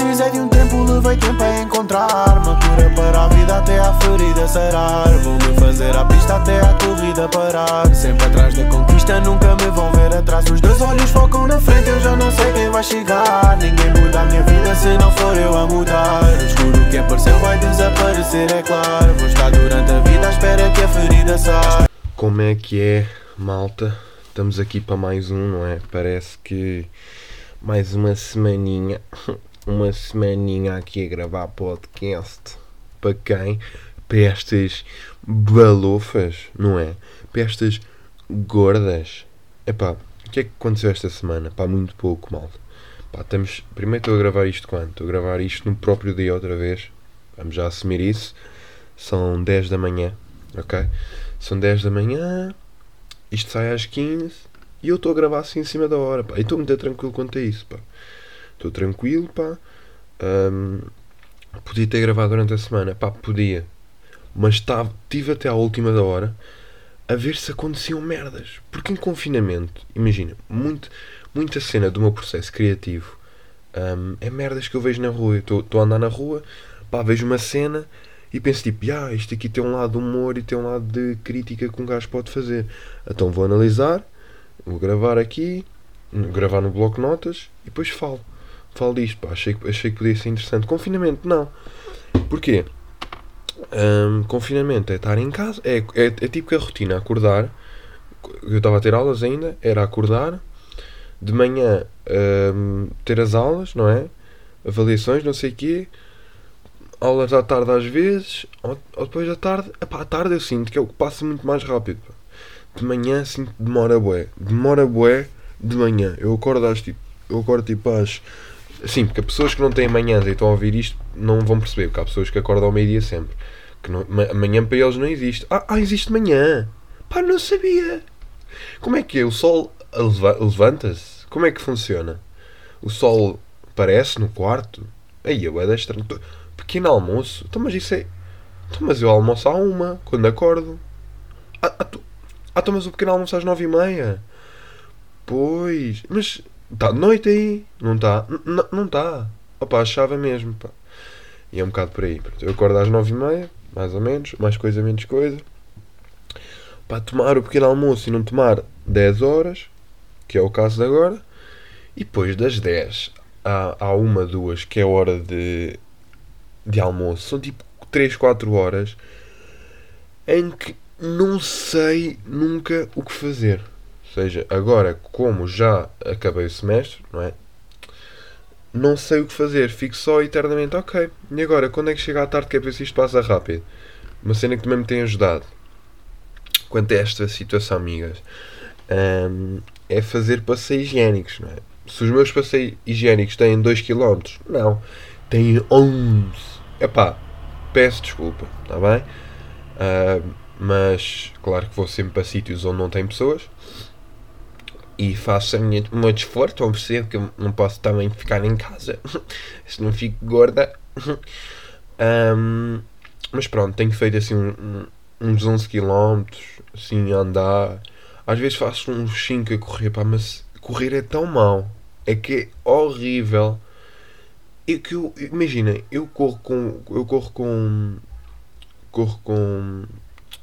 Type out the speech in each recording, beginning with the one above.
Precisei de um tempo, levei tempo a encontrar. Uma cura para a vida até a ferida sarar. Vou-me fazer a pista até a corrida parar. Sempre atrás da conquista, nunca me vão ver atrás. Os dois olhos focam na frente, eu já não sei quem vai chegar. Ninguém muda a minha vida se não for eu a mudar. O escuro que apareceu vai desaparecer, é claro. Vou estar durante a vida à espera que a ferida saia. Como é que é, malta? Estamos aqui para mais um, não é? Parece que mais uma semaninha, uma semaninha aqui a gravar podcast. Para quem? Para estas balofas, não é? Para estas gordas. Epá, o que é que aconteceu esta semana? Pá, muito pouco, malta. Pá, estamos... Primeiro estou a gravar isto quando? Estou a gravar isto no próprio dia outra vez. Vamos já assumir isso. São 10 da manhã, ok? São 10 da manhã, isto sai às 15 e eu estou a gravar assim em cima da hora, pá. E estou muito tranquilo quanto a isso, pá. Estou tranquilo, pá. Um, podia ter gravado durante a semana, pá, podia. Mas estava, tive até à última da hora a ver se aconteciam merdas. Porque em confinamento, imagina, muito, muita cena do meu processo criativo um, é merdas que eu vejo na rua. Estou a andar na rua, pá, vejo uma cena e penso tipo, ah, isto aqui tem um lado de humor e tem um lado de crítica que um gajo pode fazer. Então vou analisar, vou gravar aqui, gravar no bloco notas e depois falo. Falo disto, pá, achei, achei que podia ser interessante. Confinamento, não. Porquê? Um, confinamento é estar em casa, é, é, é tipo que a rotina, acordar. Eu estava a ter aulas ainda, era acordar, de manhã um, ter as aulas, não é? Avaliações, não sei o quê aulas à tarde às vezes, ou, ou depois da tarde, epá, à tarde eu sinto que é o que passa muito mais rápido. Pá. De manhã sinto demora bué. Demora bué de manhã. Eu acordo às tipo. Eu acordo tipo às. Sim, porque pessoas que não têm manhãs e estão a ouvir isto não vão perceber, porque há pessoas que acordam ao meio-dia sempre. Que não, amanhã para eles não existe. Ah, ah, existe manhã! Pá, não sabia! Como é que é? O sol levanta-se? Como é que funciona? O sol aparece no quarto? Aí, eu é da estranho pequeno almoço? Então, mas isso é. Então, mas eu almoço à uma, quando acordo. Ah, ah, tu... ah então, mas o pequeno almoço às nove e meia. Pois. Mas. Está noite aí? Não está? Não está. Opa, achava mesmo, pá. E é um bocado por aí. Eu acordo às nove e meia, mais ou menos. Mais coisa, menos coisa. Para tomar o pequeno almoço e não tomar 10 horas, que é o caso de agora. E depois das 10 à, à 1, 2, que é hora de de almoço. São tipo 3, 4 horas em que não sei nunca o que fazer. Ou seja, agora, como já acabei o semestre, não é? Não sei o que fazer, fico só eternamente, ok. E agora, quando é que chega à tarde que é se isto passa rápido? Uma cena que também me tem ajudado quanto a esta situação, amigas, um, é fazer passeios higiênicos, não é? Se os meus passeios higiênicos têm 2 km, não, têm 11 Epá, peço desculpa, está bem? Uh, mas claro que vou sempre para sítios onde não tem pessoas e faço a minha, o meu esforço, estão a perceber que eu não posso também ficar em casa, se não fico gorda. Um, mas pronto, tenho feito assim uns 11 km, assim a andar. Às vezes faço uns 5 a correr, pá, mas correr é tão mau, é que é horrível é que eu, imagina, eu corro com. Eu corro com. Corro com.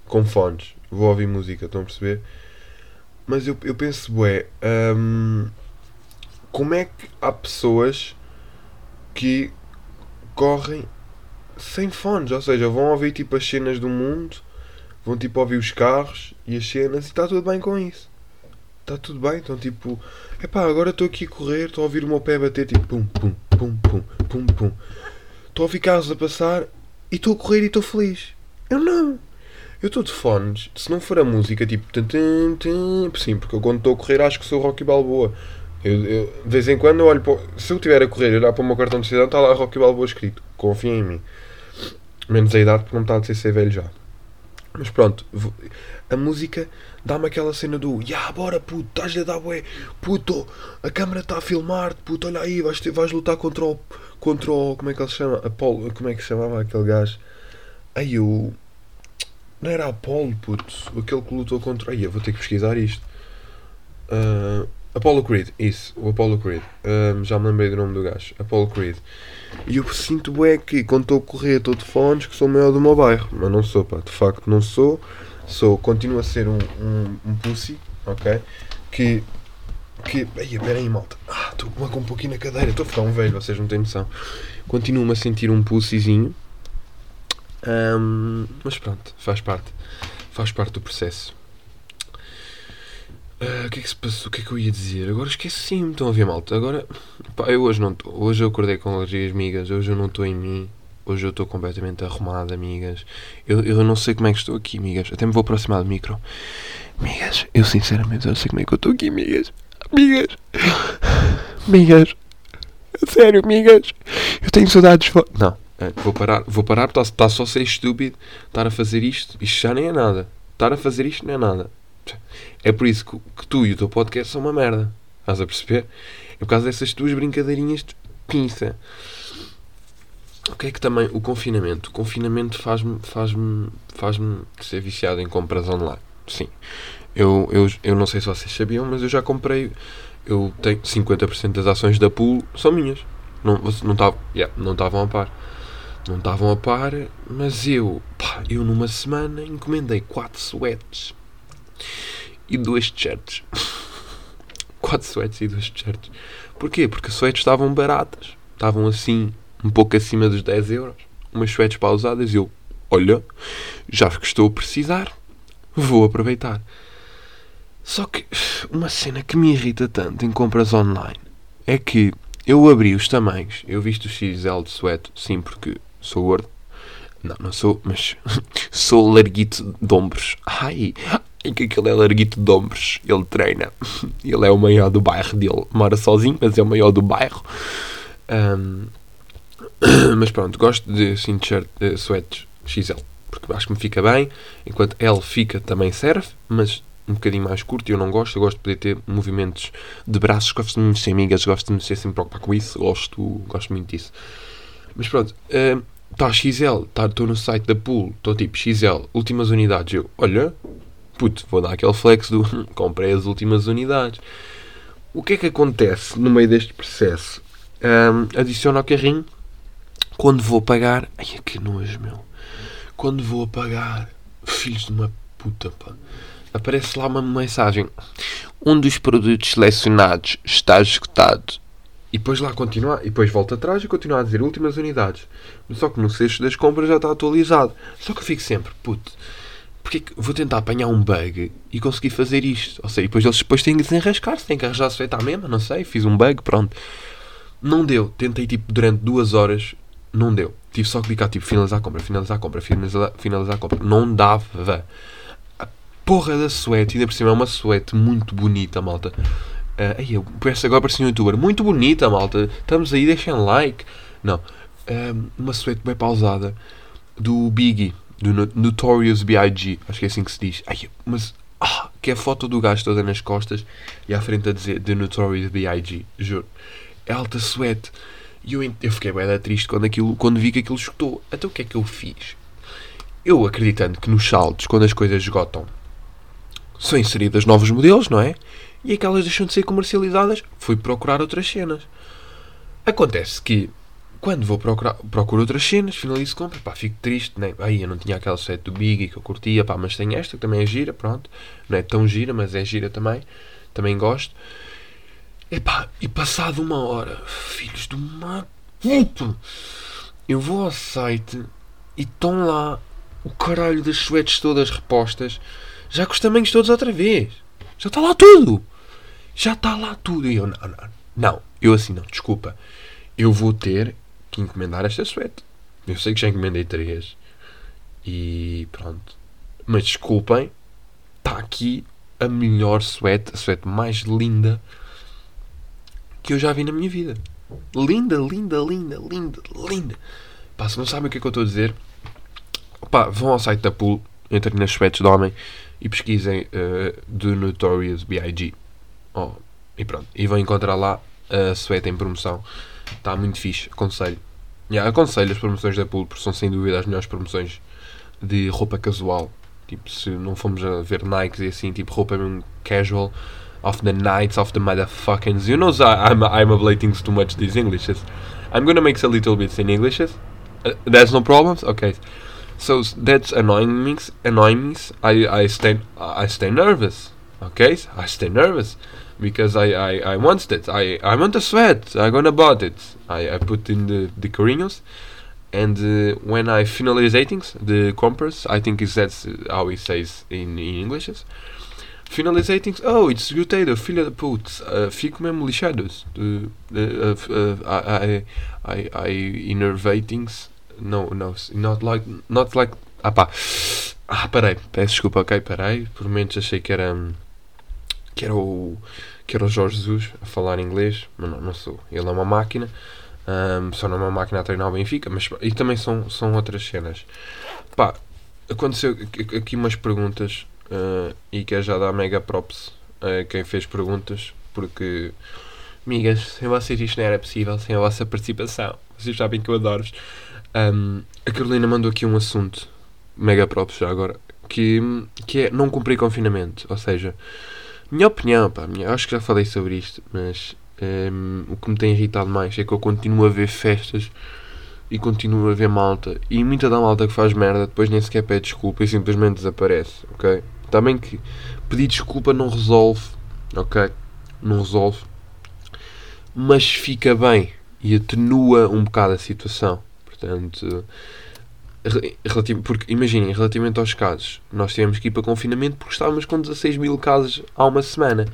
com fones. Vou ouvir música, estão a perceber? Mas eu, eu penso, bué, hum, como é que há pessoas que correm sem fones? Ou seja, vão ouvir tipo as cenas do mundo, vão tipo ouvir os carros e as cenas e está tudo bem com isso. Está tudo bem, então tipo, epá, agora estou aqui a correr, estou a ouvir o meu pé bater tipo pum pum pum pum pum pum. Estou a ouvir carros a passar e estou a correr e estou feliz. Eu não. Eu estou de fones. Se não for a música, tipo. Sim, porque eu quando estou a correr acho que sou Rocky Balboa. Eu, eu, de vez em quando eu olho para. Se eu estiver a correr e olhar para o meu cartão de cidadão, está lá Rocky Balboa escrito. Confia em mim. Menos a idade, porque não está a ser velho já. Mas pronto, a música dá-me aquela cena do Ya, bora puto, estás a dar bué, puto, a câmera está a filmar puto, olha aí, vais, vais lutar contra o, contra o, como é que ele se chama? Apolo, como é que se chamava aquele gajo? Aí o, não era Apolo, puto, aquele que lutou contra, aí eu vou ter que pesquisar isto. Uh, Apollo Creed, isso, o Apollo Creed, uh, já me lembrei do nome do gajo, Apollo Creed. E eu sinto é que quando estou a correr estou de fones que sou maior do meu bairro. Mas não sou, pá. De facto não sou. Sou, continuo a ser um, um, um pussy, ok? Que. Que. Ai, peraí, malta. Ah, estou com um pouquinho na cadeira. Estou a ficar um velho, vocês não têm noção. Continuo-me a sentir um pussyzinho. Ahm, mas pronto, faz parte. Faz parte do processo. Ah, o que é que se passou? O que é que eu ia dizer? Agora esqueci-me. Estão a ver, malta? Agora. Pá, eu hoje não estou. Hoje eu acordei com alergias, amigas. Hoje eu não estou em mim. Hoje eu estou completamente arrumado, amigas. Eu, eu não sei como é que estou aqui, amigas. Até me vou aproximar do micro. Amigas, eu sinceramente não sei como é que eu estou aqui, amigas. Amigas. Amigas. Sério, amigas. Eu tenho saudades. Não, vou parar. Vou parar porque está só a ser estúpido estar a fazer isto. Isto já nem é nada. Estar a fazer isto não é nada. É por isso que, que tu e o teu podcast são uma merda. Estás a perceber? É por causa dessas tuas brincadeirinhas de pinça. O que é que também o confinamento? O confinamento faz-me faz-me faz-me ser viciado em compras online. Sim. Eu, eu, eu não sei se vocês sabiam, mas eu já comprei. Eu tenho 50% das ações da Pool são minhas. Não estavam yeah, não estavam a par. Não estavam a par, mas eu, pá, eu numa semana encomendei 4 sweats e duas t-shirts. 4 sweats e duas t-shirts. Porquê? Porque as sweats estavam baratas. Estavam assim, um pouco acima dos 10 euros. Umas sweats pausadas e eu, olha, já que estou a precisar, vou aproveitar. Só que uma cena que me irrita tanto em compras online é que eu abri os tamanhos, eu visto o XL de sueto, sim, porque sou gordo. Não, não sou, mas sou larguito de ombros. Ai, ai que aquele é larguito de ombros. Ele treina. Ele é o maior do bairro dele. Mora sozinho, mas é o maior do bairro. Ahm, mas pronto, gosto de assim, t-shirt, eh, sweats XL. Porque acho que me fica bem. Enquanto L fica também serve, mas um bocadinho mais curto e eu não gosto. Eu gosto de poder ter movimentos de braços. Gosto de me mexer amigas, gosto de me mexer sempre preocupar com isso. Gosto, gosto muito disso. Mas pronto, está XL, estou tá, no site da Pool, estou tipo XL, últimas unidades. Eu, olha, puto, vou dar aquele flex do comprei as últimas unidades. O que é que acontece no meio deste processo? Ahm, adiciono ao carrinho, quando vou pagar, ai que nojo, meu. Quando vou pagar, filhos de uma puta, pá. Aparece lá uma mensagem. Um dos produtos selecionados está esgotado. E depois lá continua, e depois volta atrás e continua a dizer últimas unidades. Só que no cesto das compras já está atualizado. Só que eu fico sempre, puto, porque é que vou tentar apanhar um bug e conseguir fazer isto? Ou seja, e depois eles depois têm que desenrascar-se, têm que arranjar-se feita à mesma, não sei, fiz um bug, pronto. Não deu, tentei tipo durante duas horas, não deu. Tive só que clicar tipo finalizar a compra, finalizar a compra, finalizar, finalizar a compra. Não dava. A porra da suete, ainda por cima é uma suete muito bonita, malta. Uh, ai, eu peço agora para ser um youtuber. Muito bonita, malta. Estamos aí, deixem like. Não. Um, uma suete bem pausada. Do Biggie. Do No- Notorious B.I.G. Acho que é assim que se diz. Ai, mas... Ah, que é a foto do gajo toda nas costas e à frente a dizer The Notorious B.I.G. Juro. É alta suete. E eu, eu fiquei bem triste quando, aquilo, quando vi que aquilo esgotou. Então o que é que eu fiz? Eu acreditando que nos saldos, quando as coisas esgotam, são inseridas novos modelos, não é? E aquelas deixam de ser comercializadas, fui procurar outras cenas. Acontece que quando vou procurar procuro outras cenas, finalizo compra, pá, fico triste, né? Aí eu não tinha aquela set do Biggie que eu curtia, pá, mas tenho esta que também é gira, pronto. Não é tão gira, mas é gira também. Também gosto. Epá, e passado uma hora, filhos de uma eu vou ao site e estão lá o caralho das suetes todas repostas, já com os tamanhos todos outra vez. Já está lá tudo. Já está lá tudo. E eu, não, não, não. Eu assim, não, desculpa. Eu vou ter que encomendar esta suete. Eu sei que já encomendei três. E pronto. Mas desculpem. Está aqui a melhor suete, a suete mais linda que eu já vi na minha vida. Linda, linda, linda, linda, linda. Pá, se não sabem o que é que eu estou a dizer, pá, vão ao site da Pool, entrem nas suetes de homem e pesquisem uh, The Notorious B.I.G. Oh, e pronto. E vão encontrar lá a suete em promoção. Está muito fixe, aconselho. Yeah, aconselho as promoções da Pool, porque são sem dúvida as melhores promoções de roupa casual. Tipo, se não formos a ver Nikes e assim, tipo roupa mesmo casual, of the nights of the motherfuckers. You know, I'm I'm ablating too much these Englishes. I'm gonna make a little bits in Englishes. Uh, there's no problems. Okay, so that's annoying me. Annoying me. I I stay I stay nervous. Okay, I stay nervous because I I, I want it. I I want to sweat. I'm gonna bought it. I I put in the the corinos. And uh, when I finalizating the compass, I think is that's how he says in, in English. Finalizating, oh, it's esgotei filha da puta, uh, fico mesmo lixados. Uh, uh, uh, I, I, I innervatings, no, no, not like, not like, ah pá, ah, parei, peço desculpa, ok, parei, por momentos achei que era, que era o, que era o Jorge Jesus a falar inglês, mas não, não sou, ele é uma máquina, um, só não é uma máquina a treinar o Benfica, mas e também são, são outras cenas. Pá, aconteceu aqui umas perguntas uh, e quero já dar mega props a quem fez perguntas, porque, amigas, sem vocês isto não era possível, sem a vossa participação. Vocês sabem que eu adoro-vos. Um, a Carolina mandou aqui um assunto, mega props já agora, que, que é não cumprir confinamento. Ou seja, minha opinião, pá, minha, acho que já falei sobre isto, mas um, o que me tem irritado mais é que eu continuo a ver festas e continuo a ver malta. E muita da malta que faz merda depois nem sequer pede desculpa e simplesmente desaparece, ok? Também que pedir desculpa não resolve, ok? Não resolve. Mas fica bem e atenua um bocado a situação. Portanto, relativo, porque imaginem, relativamente aos casos, nós tivemos que ir para confinamento porque estávamos com 16 mil casos há uma semana.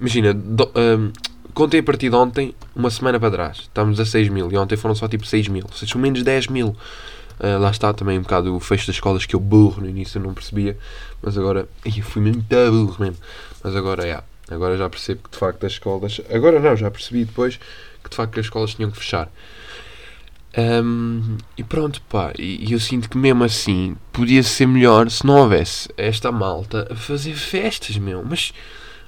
Imagina, do, um, contei a partir de ontem, uma semana para trás, estamos a 6 mil e ontem foram só tipo 6 mil, ou seja, menos 10 mil. Uh, lá está também um bocado o fecho das escolas que eu burro no início eu não percebia, mas agora eu fui muito burro mesmo. Mas agora yeah, agora já percebo que de facto as escolas, agora não, já percebi depois que de facto as escolas tinham que fechar. Um, e pronto, pá, e, eu sinto que mesmo assim podia ser melhor se não houvesse esta malta a fazer festas, meu. Mas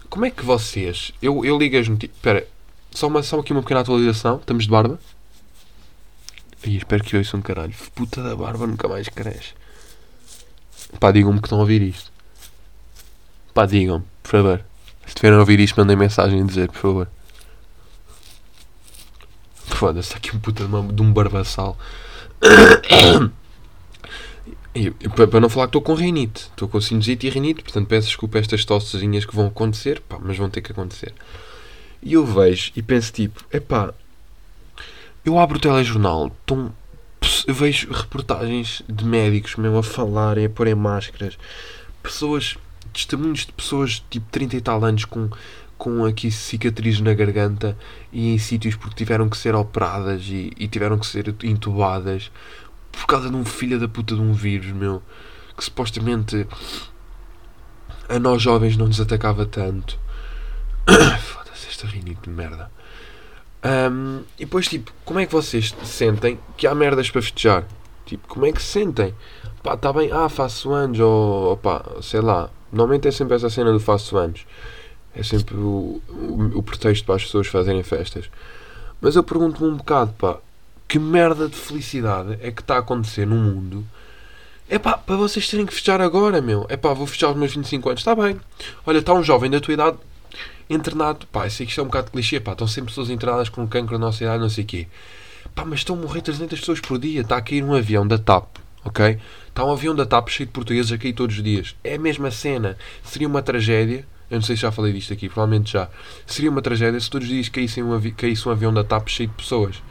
como é que vocês. Eu, eu ligo as notícias. Espera, só, uma, só aqui uma pequena atualização. Estamos de barba. E espero que ouçam um caralho. Puta da barba nunca mais cresce. Pá, digam-me que estão a ouvir isto. Pá, digam-me, por favor. Se estiverem a ouvir isto, mandem mensagem a dizer, por favor. Foda-se, está aqui um puta de, uma, de um barbaçal. Para não falar que estou com rinite, estou com sinusite e rinite, portanto peço desculpa estas tossezinhas que vão acontecer, pá, mas vão ter que acontecer. E eu vejo e penso tipo, epá, eu abro o telejornal, tão, eu vejo reportagens de médicos mesmo a falarem, a porem máscaras, pessoas, testemunhos de pessoas tipo 30 e tal anos com, com aqui cicatrizes na garganta e em sítios porque tiveram que ser operadas e, e tiveram que ser intubadas por causa de um filho da puta de um vírus, meu, que supostamente a nós jovens não nos atacava tanto. Foda-se, esta rinite de merda. Um, e depois, tipo, como é que vocês sentem que há merdas para festejar? Tipo, como é que se sentem? Pá, tá bem, ah, faço anos, ou, ou pá, sei lá. Normalmente é sempre essa cena do faço anos. É sempre o, o, o pretexto para as pessoas fazerem festas. Mas eu pergunto-me um bocado, pá, que merda de felicidade é que está a acontecer no mundo. É pá, para vocês terem que fechar agora, meu. É pá, vou fechar os meus 25 anos. Está bem. Olha, está um jovem da tua idade internado. Pá, sei que isto é um bocado clichê, pá. Estão sempre pessoas internadas com cancro na nossa idade, não sei o quê. Pá, mas estão a morrer 300 pessoas por dia. Está a cair um avião da TAP, ok? Está um avião da TAP cheio de portugueses a cair todos os dias. É a mesma cena. Seria uma tragédia. Eu não sei se já falei disto aqui, provavelmente já. Seria uma tragédia se todos os dias caísse um, avi caísse um avião da TAP cheio de pessoas.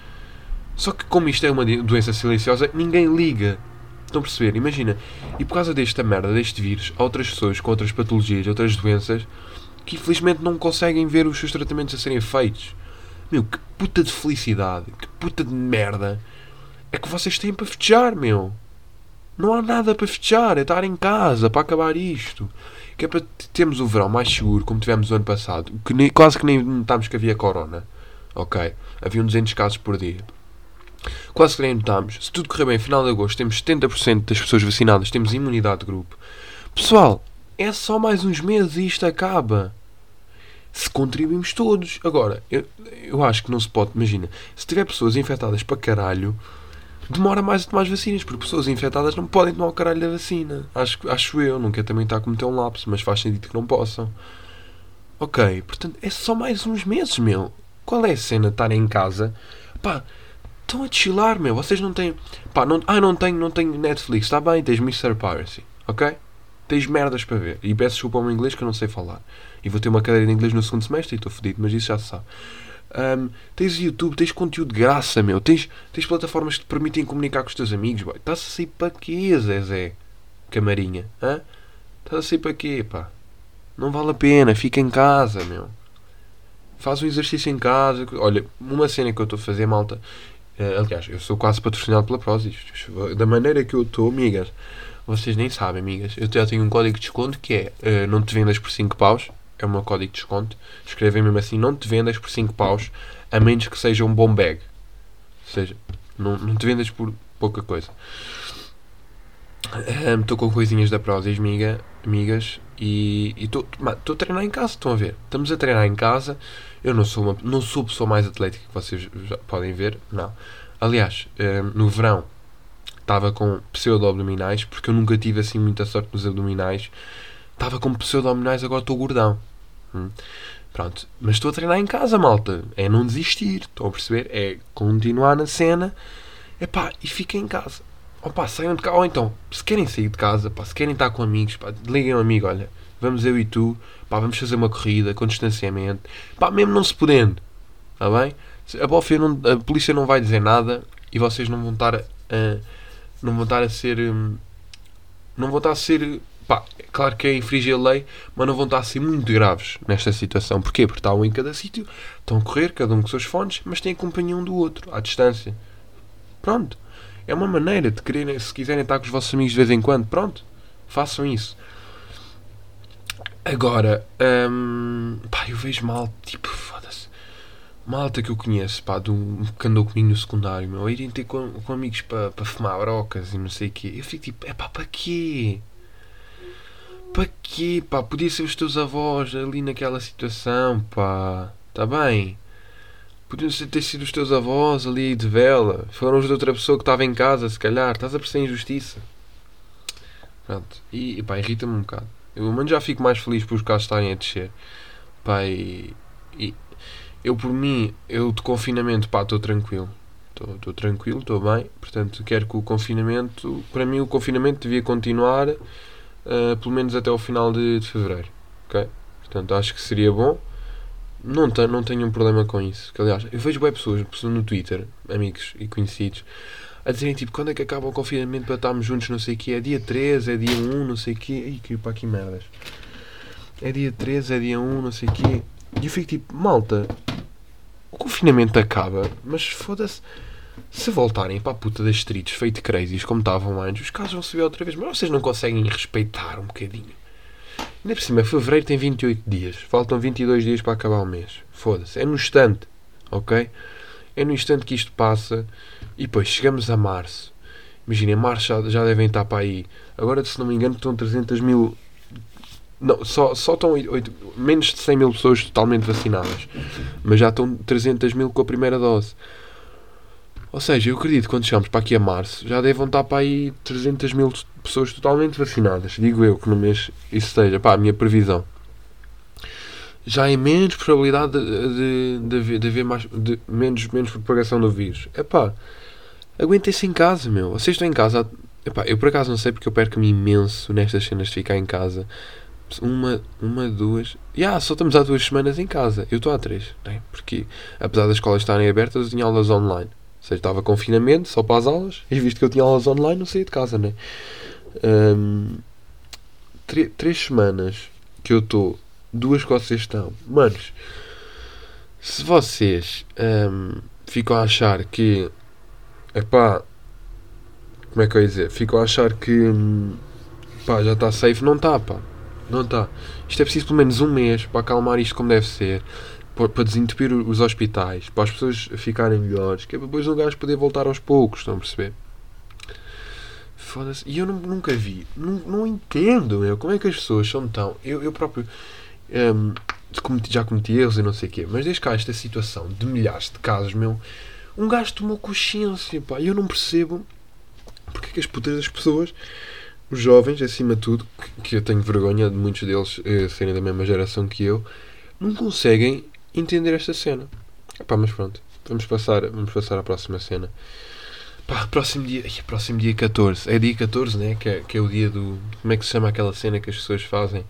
Só que como isto é uma doença silenciosa, ninguém liga. Estão a perceber? Imagina. E por causa desta merda, deste vírus, há outras pessoas com outras patologias, outras doenças, que infelizmente não conseguem ver os seus tratamentos a serem feitos. Meu, que puta de felicidade, que puta de merda é que vocês têm para festejar, meu. Não há nada para festejar, é estar em casa para acabar isto. Que é para termos o verão mais seguro, como tivemos o ano passado, que nem, quase que nem notámos que havia corona. Ok? Haviam 200 casos por dia. Quase que nem notámos. Se tudo correr bem, final de agosto, temos 70% das pessoas vacinadas, temos imunidade de grupo. Pessoal, é só mais uns meses e isto acaba. Se contribuímos todos. Agora, eu, eu acho que não se pode. Imagina, se tiver pessoas infectadas para caralho, demora mais a tomar as vacinas, porque pessoas infectadas não podem tomar o caralho da vacina. Acho, acho eu, não quero também estar a cometer um lapso, mas faz sentido que não possam. Ok, portanto, é só mais uns meses, meu. Qual é a cena de estar em casa? Pá, estão a chilar, meu. Vocês não têm. Pá, não... ah, não tenho, não tenho Netflix. Está bem, tens Mr. Piracy. Ok? Tens merdas para ver. E peço desculpa ao meu inglês que eu não sei falar. E vou ter uma cadeira de inglês no segundo semestre e estou fodido, mas isso já se sabe. Um, tens YouTube, tens conteúdo de graça, meu. Tens, tens plataformas que te permitem comunicar com os teus amigos, boy. Estás a sair para quê, Zezé? Camarinha, hã? Estás a sair para quê, pá? Não vale a pena, fica em casa, meu. Faz um exercício em casa. Olha, uma cena que eu estou a fazer, malta. Uh, aliás, eu sou quase patrocinado pela Prozis. Da maneira que eu estou, amigas, vocês nem sabem, amigas. Eu já tenho um código de desconto que é uh, não te vendas por 5 paus. É o meu código de desconto. Escrevem mesmo assim, não te vendas por 5 paus, a menos que seja um bom bag. Ou seja, não, não te vendas por pouca coisa. Estou um, com coisinhas da Prozis, amiga, amigas, e estou a treinar em casa, estão a ver? Estamos a treinar em casa. Eu não sou, uma, não sou a pessoa mais atlética que vocês podem ver, não. Aliás, um, no verão estava com pseudo-abdominais, porque eu nunca tive assim muita sorte nos abdominais. Estava com pseudo-abdominais, agora estou gordão. Hum. Pronto, mas estou a treinar em casa, malta. É não desistir, estão a perceber? É continuar na cena, epá, e fiquem em casa opá, saiam de casa. Ou então, se querem sair de casa, pá, se querem estar com amigos, pá, liguem um amigo, olha, vamos eu e tu, pá, vamos fazer uma corrida com distanciamento, pá, mesmo não se podendo, está bem? A, não, a polícia não vai dizer nada e vocês não vão estar a, não vão estar a ser, hum, não vão estar a ser, pá, claro que é infringir a lei, mas não vão estar a ser muito graves nesta situação. Porquê? Porque está um em cada sítio, estão a correr, cada um com seus fones, mas têm companhia um do outro, à distância. Pronto. É uma maneira de quererem, se quiserem estar com os vossos amigos de vez em quando, pronto, façam isso. Agora, hum, pá, eu vejo mal, tipo, foda-se. Malta que eu conheço, pá, do, que andou comigo no secundário, meu, a irem ter com, com amigos para pa fumar brocas e não sei o quê. Eu fico tipo, é pá, para quê? Para quê, pá? Podia ser os teus avós ali naquela situação, pá. Está bem? Podiam ter sido os teus avós ali de vela. Foram os de outra pessoa que estava em casa, se calhar. Estás a perceber a injustiça. Pronto. E, e pá, irrita-me um bocado. Eu, mano, já fico mais feliz por os casos estarem a descer. Pá, e, e eu por mim, eu de confinamento, pá, estou tranquilo. Estou tranquilo, estou bem. Portanto, quero que o confinamento, para mim, o confinamento devia continuar uh, pelo menos até o final de, de fevereiro. Ok? Portanto, acho que seria bom. Não, tenho, não tenho um problema com isso. Que, aliás, eu vejo boas pessoas, pessoas no Twitter, amigos e conhecidos, a dizerem tipo, quando é que acaba o confinamento para estarmos juntos, não sei o quê, é dia 13, é dia 1, não sei o quê. Ih, que para aqui merdas. É dia 13, é dia 1, não sei o quê. E eu fico tipo, malta, o confinamento acaba, mas foda-se. Se voltarem para a puta das streets feito crazies como estavam antes, os casos vão subir outra vez, mas vocês não conseguem respeitar um bocadinho. Ainda por cima, fevereiro tem 28 dias. Faltam 22 dias para acabar o mês. Foda-se. É no instante. Ok? É no instante que isto passa. E depois chegamos a março. Imaginem, março já, devem estar para aí. Agora, se não me engano, estão 300 mil. Não, só, só estão 8, menos de 100 mil pessoas totalmente vacinadas. Mas já estão 300 mil com a primeira dose. Ou seja, eu acredito que quando chegamos para aqui a março já devem estar para aí 300 mil pessoas totalmente vacinadas. Digo eu que no mês isso esteja. Pá, a minha previsão. Já é menos probabilidade de, de, de, de haver mais, de, menos, menos propagação do vírus. É pá, aguentem-se em casa, meu. Vocês estão em casa. Epá, eu por acaso não sei porque eu perco-me imenso nestas cenas de ficar em casa. Uma, uma, duas. Já, yeah, só estamos há duas semanas em casa. Eu estou há três, né? Porque apesar das escolas estarem abertas, eu tinha aulas online seja, estava confinamento só para as aulas e visto que eu tinha aulas online, não saía de casa, né? Um, três semanas que eu estou, duas que vocês estão. Manos, se vocês um, ficam a achar que. Epá, como é que eu ia dizer? Ficam a achar que. Hum, pá, já está safe. Não está, pá. Não está. Isto é preciso pelo menos um mês para acalmar isto como deve ser para desentupir os hospitais, para as pessoas ficarem melhores, que é para depois o gajo poder voltar aos poucos, estão a perceber? Foda-se. E eu nunca vi, não, não entendo, meu, como é que as pessoas são tão. Eu, eu próprio um, já cometi erros e não sei o quê, mas desde cá esta situação de milhares de casos, meu, um gajo tomou consciência, pá, e eu não percebo porque é que as putas das pessoas, os jovens, acima de tudo, que, que eu tenho vergonha de muitos deles eh, serem da mesma geração que eu não conseguem entender esta cena. Epá, mas pronto, vamos passar, vamos passar à próxima cena. Pá, próximo dia, próximo dia 14. É dia 14, né? Que é, que é o dia do. Como é que se chama aquela cena que as pessoas fazem?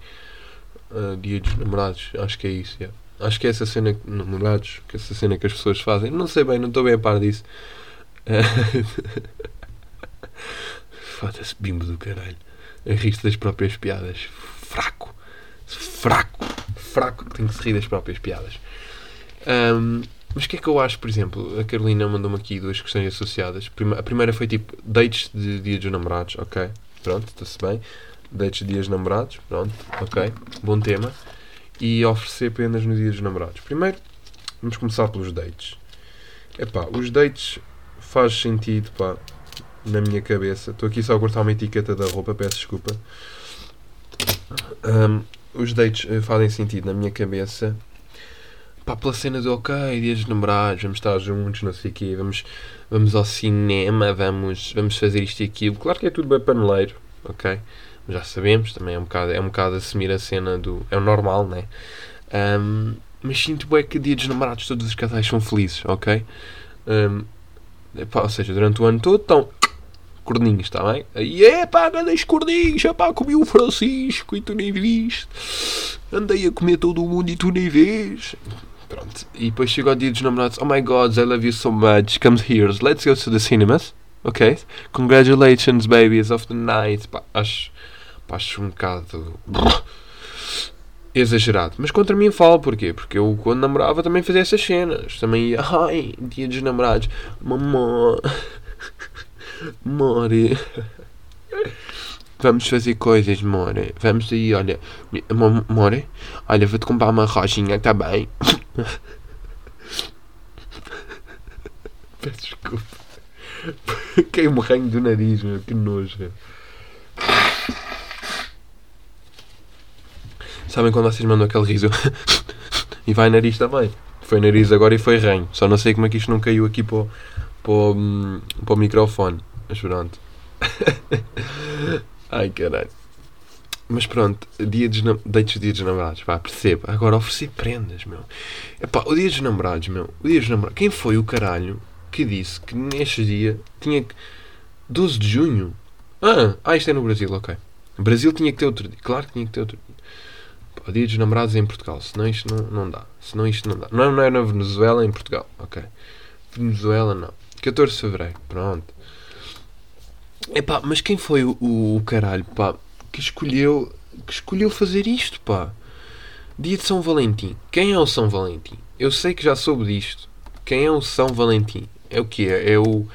Uh, dia dos namorados. Acho que é isso, yeah. Acho que é essa cena. Namorados, que é essa cena que as pessoas fazem. Não sei bem, não estou bem a par disso. Foda-se, bimbo do caralho. Rir das próprias piadas. Fraco. Fraco. Fraco que tem que se rir das próprias piadas. Um, mas o que é que eu acho, por exemplo? A Carolina mandou-me aqui duas questões associadas. A primeira foi tipo dates de dia dos namorados, ok. Pronto, está-se bem. Dates de dias namorados, pronto, ok. Bom tema. E oferecer prendas no dia dos namorados. Primeiro, vamos começar pelos dates. Epá, os dates faz sentido, pá, na minha cabeça. Estou aqui só a cortar uma etiqueta da roupa, peço desculpa. Um, os dates uh, fazem sentido na minha cabeça pá, pela cena do ok, dias de namorados, vamos estar juntos, não sei o quê, vamos, vamos ao cinema, vamos, vamos fazer isto e aquilo. Claro que é tudo bem paneleiro, ok? Já sabemos, também é um bocado, é um bocado assumir a cena do. É o normal, né? Um, mas sinto bem que dia dos namorados todos os casais são felizes, ok? Um, epá, ou seja, durante o ano todo estão corninhos, está bem? E é pá, grandes corninhos, pá, comi o Francisco e tu nem viste. Andei a comer todo o mundo e tu nem vês. Pronto. E depois chegou o dia dos namorados. Oh my god, I love you so much. Come here, let's go to the cinemas. Ok? Congratulations, babies of the night. Pá, acho, pá, acho um bocado. Exagerado. Mas contra mim falo, porquê? Porque eu, quando namorava, também fazia essas cenas. Também ia, ai, dia dos namorados. Mamãe. More. Vamos fazer coisas, More. Vamos aí, olha. More, olha, vou-te comprar uma rojinha, tá bem? Peço desculpa. Queimo ranho do nariz, meu. Que nojo. Sabem quando vocês mandam aquele riso? e vai nariz também. Foi nariz agora e foi ranho. Só não sei como é que isto não caiu aqui o, o, para o microfone. Pronto. Ai caralho. Mas pronto, dia dos dates dia dos namorados, pá, perceba. Agora oferecer prendas, meu. Epá, o dia dos namorados, meu. O dia dos namorados. Quem foi o caralho que disse que neste dia tinha que. 12 de junho? Ah, ah, isto é no Brasil, ok. O Brasil tinha que ter outro dia. Claro que tinha que ter outro dia. Pá, o dia dos namorados é em Portugal. Senão isto não, não dá. Senão isto não dá. Não, não é na Venezuela, é em Portugal. Ok. Venezuela não. 14 de Fevereiro. Pronto. Epá, mas quem foi o, o, caralho, pá, que escolheu, que escolheu fazer isto, pá? Dia de São Valentim. Quem é o São Valentim? Eu sei que já soube disto. Quem é o São Valentim? É o que é? É o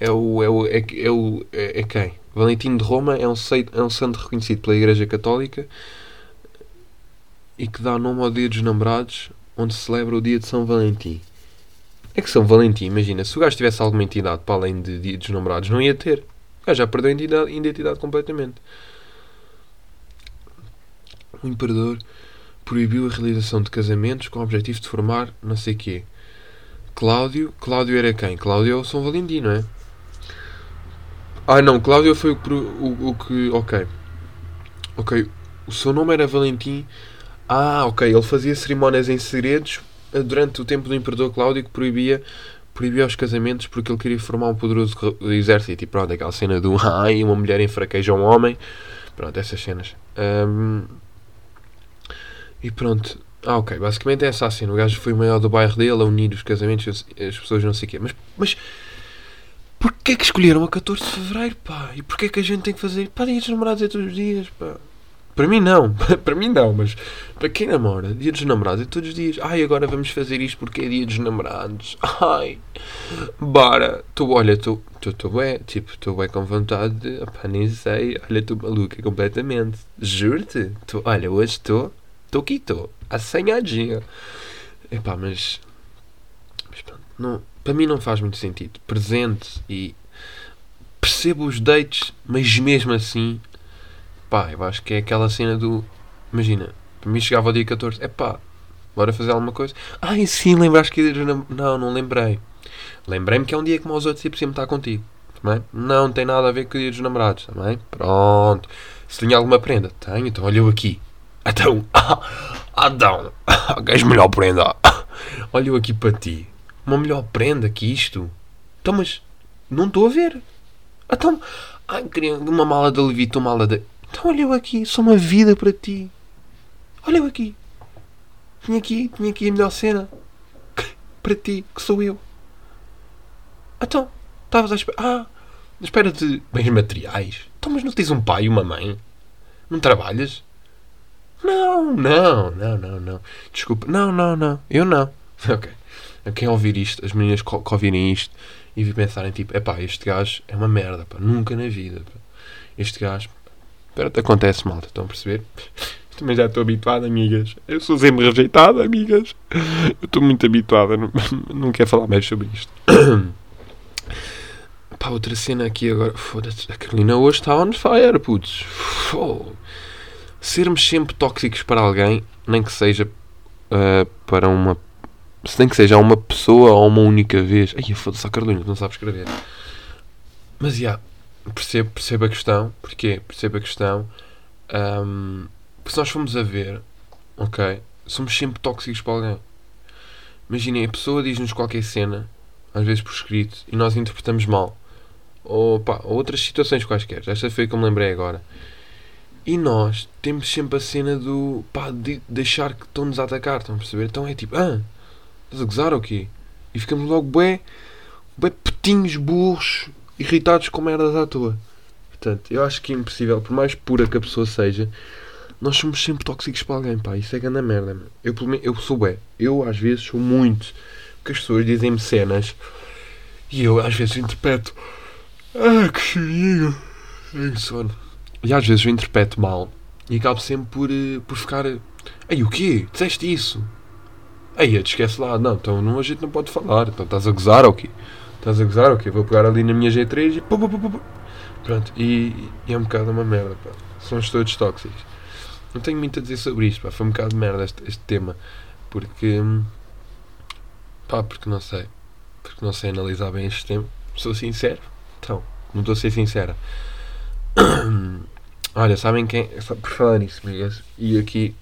é o é o é, é o é, é quem? Valentim de Roma é um, seito, é um santo reconhecido pela Igreja Católica e que dá nome ao Dia dos Namorados, onde se celebra o Dia de São Valentim. É que São Valentim, imagina, se o gajo tivesse alguma entidade para além de Dia dos Namorados, não ia ter. Ah, já perdeu a identidade, identidade completamente. O imperador proibiu a realização de casamentos com o objetivo de formar não sei quê. Cláudio, Cláudio era quem? Cláudio é o São Valentim, não é? Ah, não, Cláudio foi o, o, o que. Ok. Ok. O seu nome era Valentim. Ah, ok. Ele fazia cerimónias em segredos eh, durante o tempo do Imperador Cláudio que proibia proibia os casamentos porque ele queria formar um poderoso exército. E pronto, aquela cena do ai, uma mulher enfraqueja um homem. Pronto, essas cenas. Um, e pronto. Ah, ok. Basicamente é essa a cena. O gajo foi o maior do bairro dele a unir os casamentos, as pessoas não sei o quê. Mas, mas porquê que escolheram a 14 de Fevereiro, pá? E porquê que a gente tem que fazer? Pá, dias namorados é todos os dias, pá. Para mim não, para mim não, mas para quem namora, dia dos namorados é todos os dias. Ai, agora vamos fazer isto porque é dia dos namorados. Ai, bora. Tu, olha, tu, tu, tu é, tipo, tu é com vontade de, opá, nem sei, olha, tu maluca completamente. Juro-te, tu, olha, hoje estou, estou aqui, estou, assanhadinha. Epá, mas, mas pronto, não, para mim não faz muito sentido. Presente e percebo os dates, mas mesmo assim Pá, eu acho que é aquela cena do. Imagina, para mim chegava o dia 14, é pá, bora fazer alguma coisa. Ai sim, lembraste que não, não, lembrei. Lembrei-me que é um dia como os outros e sempre estar contigo. Também? Não tem nada a ver com o dia dos namorados. Também? Pronto. Se tinha alguma prenda, tenho, então olha eu aqui. Então, Adão, queres melhor prenda? Olha eu aqui para ti. Uma melhor prenda que isto? Então, mas não estou a ver. Então, ai, queria uma mala da Levi, uma mala da. Então, olha eu aqui, sou uma vida para ti. Olha eu aqui. Tinha aqui, tinha aqui a melhor cena. Para ti, que sou eu. Então, estavas à espera. Ah, à espera de bens materiais. Então, mas não tens um pai e uma mãe? Não trabalhas? Não, não, não, não, não. Desculpa. Não, não, não. Eu não. Ok. Quem ouvir isto, as meninas que, ouvirem isto e pensarem tipo, epá, este gajo é uma merda, pá. Nunca na vida. Pá. Este gajo. Espera, acontece malta, estão a perceber? Também já estou habituado, amigas. Eu sou sempre rejeitado, amigas. Eu estou muito habituado. Não, não quero falar mais sobre isto. Pá, outra cena aqui agora. Foda-se. A Carolina hoje está on fire, putz. Sermos sempre tóxicos para alguém, nem que seja uh, para uma. Se nem que seja uma pessoa ou uma única vez. Ai, foda-se a Carolina, não sabe escrever. Mas já. Yeah, percebo, percebo a questão. Porquê? Percebo a questão. Um, se nós formos a ver, ok, somos sempre tóxicos para alguém. Imaginem, a pessoa diz-nos qualquer cena, às vezes por escrito, e nós interpretamos mal. Ou, pá, outras situações quaisquer. Esta foi que eu me lembrei agora. E nós temos sempre a cena do pá, de deixar que estão-nos a atacar, estão a perceber? Então é tipo, ah, estás a gozar ou quê? E ficamos logo bué, bué petinhos burros, irritados com merdas à toa. Portanto, eu acho que é impossível, por mais pura que a pessoa seja, nós somos sempre tóxicos para alguém, pá. Isso é grande merda, meu. Eu, eu sou bem. Eu, às vezes, sou muito. Porque as pessoas dizem-me cenas e eu, às vezes, interpreto. Ah, que cheirinho. sono. E às vezes eu interpreto mal e acabo sempre por, uh, por ficar. Ei, o quê? Disseste isso? Ei, te esquece lá. Não, então não, a gente não pode falar. Então estás a gozar ou quê? Estás a gozar quê? Vou pegar ali na minha G3 e. Pronto. E, e é um bocado uma merda, pá. Somos todos tóxicos. Não tenho muito a dizer sobre isto, pá. Foi um bocado de merda este, este tema. Porque. Pá, porque não sei. Porque não sei analisar bem este tema. Sou sincero. Então, não estou a ser sincera. Olha, sabem quem. Por falar nisso, amigas. E aqui,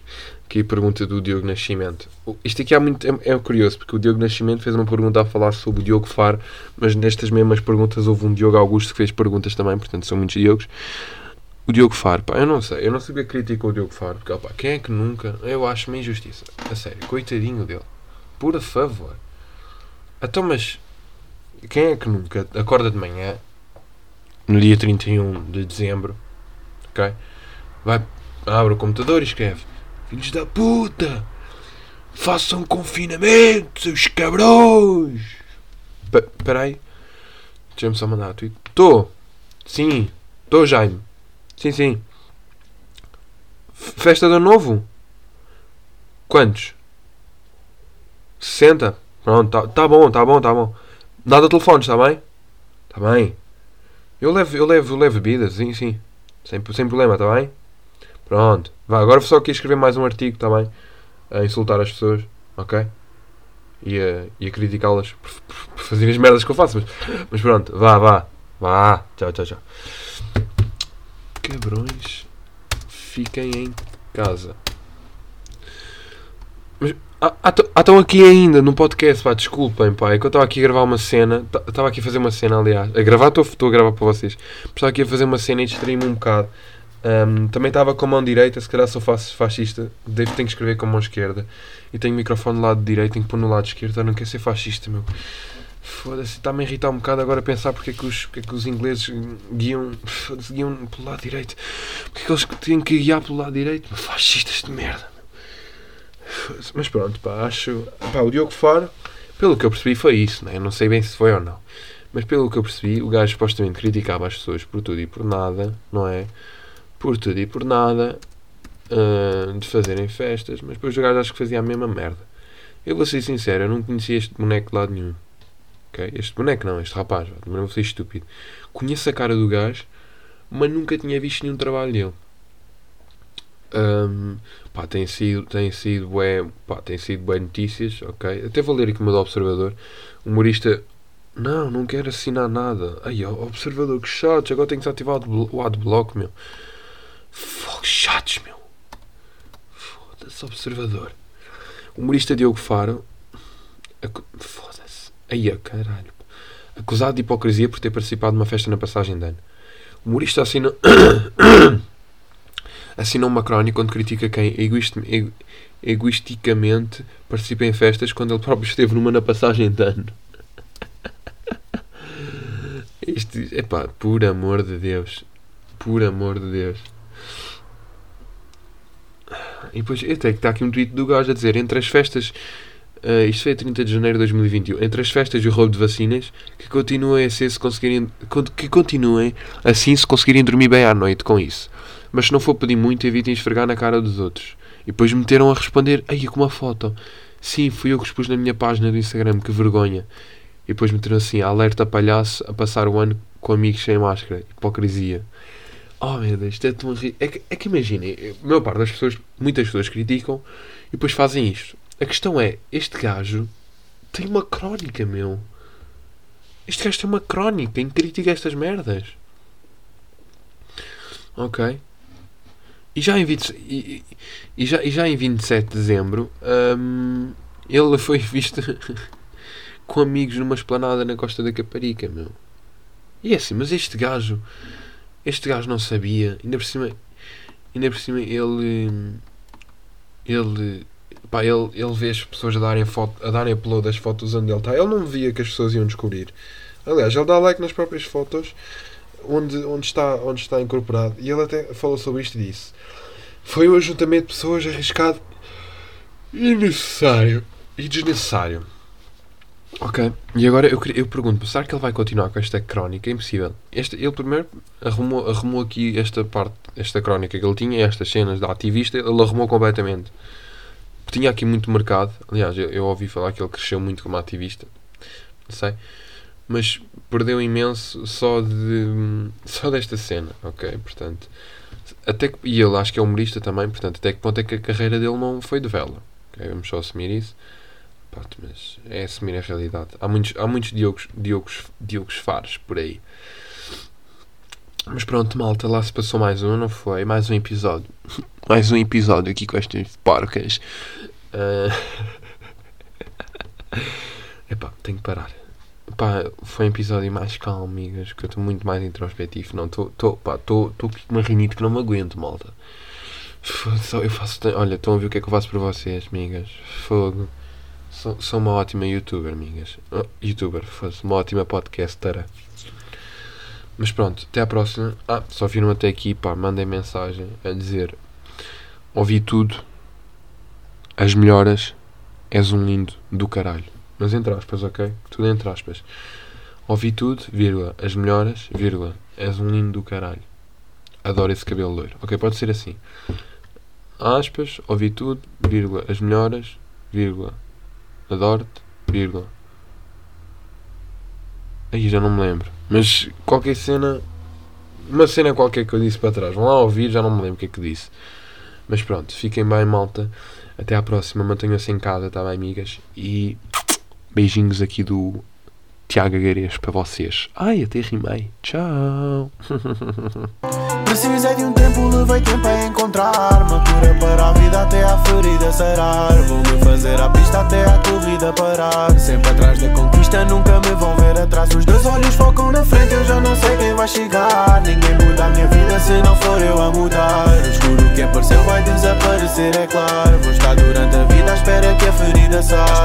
aqui a pergunta do Diogo Nascimento. Isto aqui há muito, é, é, curioso, porque o Diogo Nascimento fez uma pergunta a falar sobre o Diogo Faro, mas nestas mesmas perguntas houve um Diogo Augusto que fez perguntas também, portanto são muitos Diogos. O Diogo Faro, pá, eu não sei, eu não sabia crítica o Diogo Faro, porque, opa, quem é que nunca, eu acho uma injustiça, a sério, coitadinho dele, por favor. Então, mas, quem é que nunca acorda de manhã, no dia 31 de dezembro, ok, vai, abre o computador e escreve, filhos da puta, façam confinamento, seus cabrões. Espera aí, deixa-me só mandar a tweet. Estou, sim, estou Jaime. Sim, sim. Festa de novo? Quantos? 60? Pronto, tá, tá bom, tá bom, tá bom. Nada telefones, tá bem? Tá bem. Eu levo, eu levo, eu levo bebidas, sim, sim. Sem, sem problema, tá bem? Pronto. Vá, agora só aqui escrever mais um artigo, tá bem? A insultar as pessoas, ok? E a, a criticá-las por, por, por fazer as merdas que eu faço. Mas, mas pronto, vá, vá. Vá. Tchau, tchau, tchau cabrões, fiquem em casa. Mas ah, ah, ah, estão aqui ainda no podcast, pá, desculpem, pá, é que eu estava aqui a gravar uma cena, estava aqui a fazer uma cena, aliás, a gravar, estou a gravar para vocês, estava aqui a fazer uma cena e distraí-me um bocado. Um, também estava com a mão direita, se calhar sou fascista, devo ter que escrever com a mão esquerda, e tenho o microfone do lado direito, tenho que pôr no lado esquerdo, eu não quero ser fascista, meu. Foda-se, está-me a irritar um bocado agora pensar porque é que os, porque é que os ingleses guiam, guiam pelo lado direito. Porque é que eles têm que guiar pelo lado direito? Fascistas de merda. Mas pronto, pá, acho. Pá, o Diogo Faro, pelo que eu percebi, foi isso, né? Eu não sei bem se foi ou não. Mas pelo que eu percebi, o gajo supostamente criticava as pessoas por tudo e por nada, não é? Por tudo e por nada uh, de fazerem festas, mas depois o gajo acho que fazia a mesma merda. Eu vou ser sincero, eu não conhecia este boneco de lado nenhum. Okay? Este boneco não, este rapaz, não vou ser estúpido. Conheço a cara do gajo, mas nunca tinha visto nenhum trabalho dele. Um, pá, tem sido, tem sido bué, pá, tem sido bué notícias, ok? Até vou ler aqui uma do Observador. Humorista, não, não quero assinar nada. Ai, Observador, que chatos, agora tenho que desativar o adblock, meu. Chatos, meu. Foda-se, observador. Humorista Diogo Faro. Acu... Foda-se. Aí, caralho. Acusado de hipocrisia por ter participado de uma festa na passagem de ano. Humorista assinou. assinou uma crónica onde critica quem egoisticamente participa em festas quando ele próprio esteve numa na passagem de ano. Isto, epá, por amor de Deus. Por amor de Deus. E depois, até que está aqui um tweet do gajo a dizer: entre as festas, uh, isto foi a 30 de janeiro de 2021, entre as festas e o roubo de vacinas, que continuem a ser se conseguirem, que continuem assim se conseguirem dormir bem à noite com isso. Mas se não for pedir muito, evitem esfregar na cara dos outros. E depois meteram a responder: Ai, com uma foto. Sim, fui eu que expus na minha página do Instagram, que vergonha. E depois meteram assim: alerta palhaço a passar o ano com amigos sem máscara. Hipocrisia. Oh meu Deus, isto é tão ri... É que, é que imaginem, a maior parte das pessoas, muitas pessoas criticam e depois fazem isto. A questão é, este gajo tem uma crónica, meu. Este gajo tem uma crónica em que critica estas merdas. Ok. E já em, 20, e, e, já, e já em 27 de dezembro, hum, ele foi visto com amigos numa esplanada na costa da Caparica, meu. E é assim, mas este gajo este gajo não sabia, ainda por cima, ainda por cima ele. Ele. Pá, ele, ele vê as pessoas a darem, foto, a darem upload das fotos onde ele está. Ele não via que as pessoas iam descobrir. Aliás, ele dá like nas próprias fotos onde, onde, está, onde está incorporado. E ele até falou sobre isto e disse: Foi um ajuntamento de pessoas arriscado e necessário e desnecessário. Ok. E agora eu, eu pergunto, será que ele vai continuar com esta crónica? É impossível. Este, ele primeiro arrumou, arrumou aqui esta parte, esta crónica que ele tinha, estas cenas da ativista, ele arrumou completamente. Tinha aqui muito mercado. Aliás, eu, eu ouvi falar que ele cresceu muito como ativista. Não sei. Mas perdeu imenso só de só desta cena, ok? Portanto, até que, e ele acho que é humorista também, portanto, até que ponto é que a carreira dele não foi de vela. Okay? Vamos só assumir isso. Pronto, mas é assumir a realidade. Há muitos, há muitos Diogos, Diogos, Diogos Fares por aí. Mas pronto, malta, lá se passou mais um, não foi? Mais um episódio. mais um episódio aqui com estas porcas. Uh... Epá, tenho que parar. Pá, foi um episódio mais calmo, amigas, que eu estou muito mais introspectivo. Não, estou com uma rinite que não me aguento, malta. Eu faço. Olha, estão a ver o que é que eu faço para vocês, amigas. Fogo. Sou, uma ótima youtuber, amigas. Oh, youtuber, fosse uma ótima podcaster. Mas pronto, até à próxima. Ah, só viram até aqui, pá, mandem mensagem a dizer: Ouvi tudo, as melhoras, és um lindo do caralho. Mas entre aspas, ok? Tudo entre aspas. Ouvi tudo, vírgula, as melhoras, vírgula, és um lindo do caralho. Adoro esse cabelo loiro. Ok, pode ser assim. Aspas, ouvi tudo, vírgula, as melhoras, vírgula, adoro-te, vírgula. Aí já não me lembro. Mas qualquer cena. Uma cena qualquer que eu disse para trás. Vão lá ouvir, já não me lembro o que é que disse. Mas pronto, fiquem bem, malta. Até à próxima. Mantenham-se em casa, tá bem, amigas? E beijinhos aqui do Tiago Agarês para vocês. Ai, até rimei. Tchau. Precisei de um tempo, levei tempo a encontrar-me. Cura para a vida até a ferida sarar. Vou-me fazer a pista até a corrida parar. Sempre atrás da conquista, nunca me vão ver atrás. Os dois olhos focam na frente, eu já não sei quem vai chegar. Ninguém muda a minha vida se não for eu a mudar. O escuro que apareceu vai desaparecer, é claro. Vou estar durante a vida à espera que a ferida saia.